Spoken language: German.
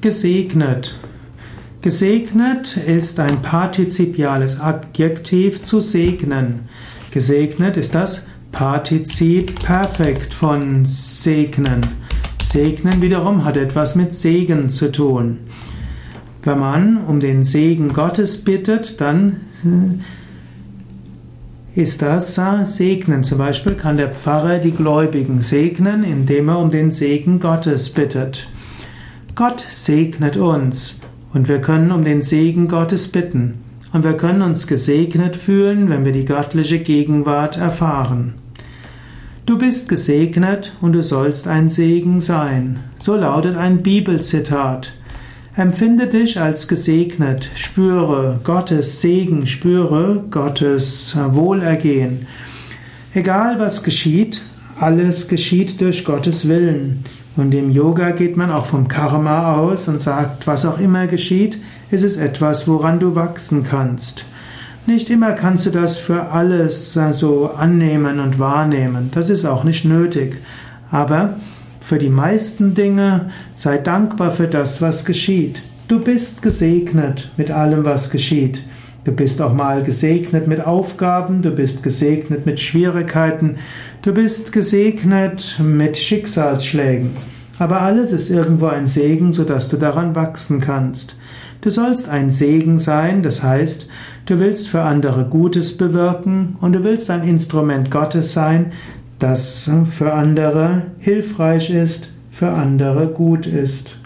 Gesegnet. Gesegnet ist ein partizipiales Adjektiv zu segnen. Gesegnet ist das Partizip Perfekt von segnen. Segnen wiederum hat etwas mit Segen zu tun. Wenn man um den Segen Gottes bittet, dann ist das Segnen. Zum Beispiel kann der Pfarrer die Gläubigen segnen, indem er um den Segen Gottes bittet. Gott segnet uns und wir können um den Segen Gottes bitten. Und wir können uns gesegnet fühlen, wenn wir die göttliche Gegenwart erfahren. Du bist gesegnet und du sollst ein Segen sein. So lautet ein Bibelzitat. Empfinde dich als gesegnet, spüre Gottes Segen, spüre Gottes Wohlergehen. Egal was geschieht, alles geschieht durch Gottes Willen. Und im Yoga geht man auch vom Karma aus und sagt, was auch immer geschieht, ist es etwas, woran du wachsen kannst. Nicht immer kannst du das für alles so annehmen und wahrnehmen. Das ist auch nicht nötig. Aber für die meisten Dinge sei dankbar für das, was geschieht. Du bist gesegnet mit allem, was geschieht. Du bist auch mal gesegnet mit Aufgaben, du bist gesegnet mit Schwierigkeiten, du bist gesegnet mit Schicksalsschlägen. Aber alles ist irgendwo ein Segen, sodass du daran wachsen kannst. Du sollst ein Segen sein, das heißt, du willst für andere Gutes bewirken und du willst ein Instrument Gottes sein, das für andere hilfreich ist, für andere gut ist.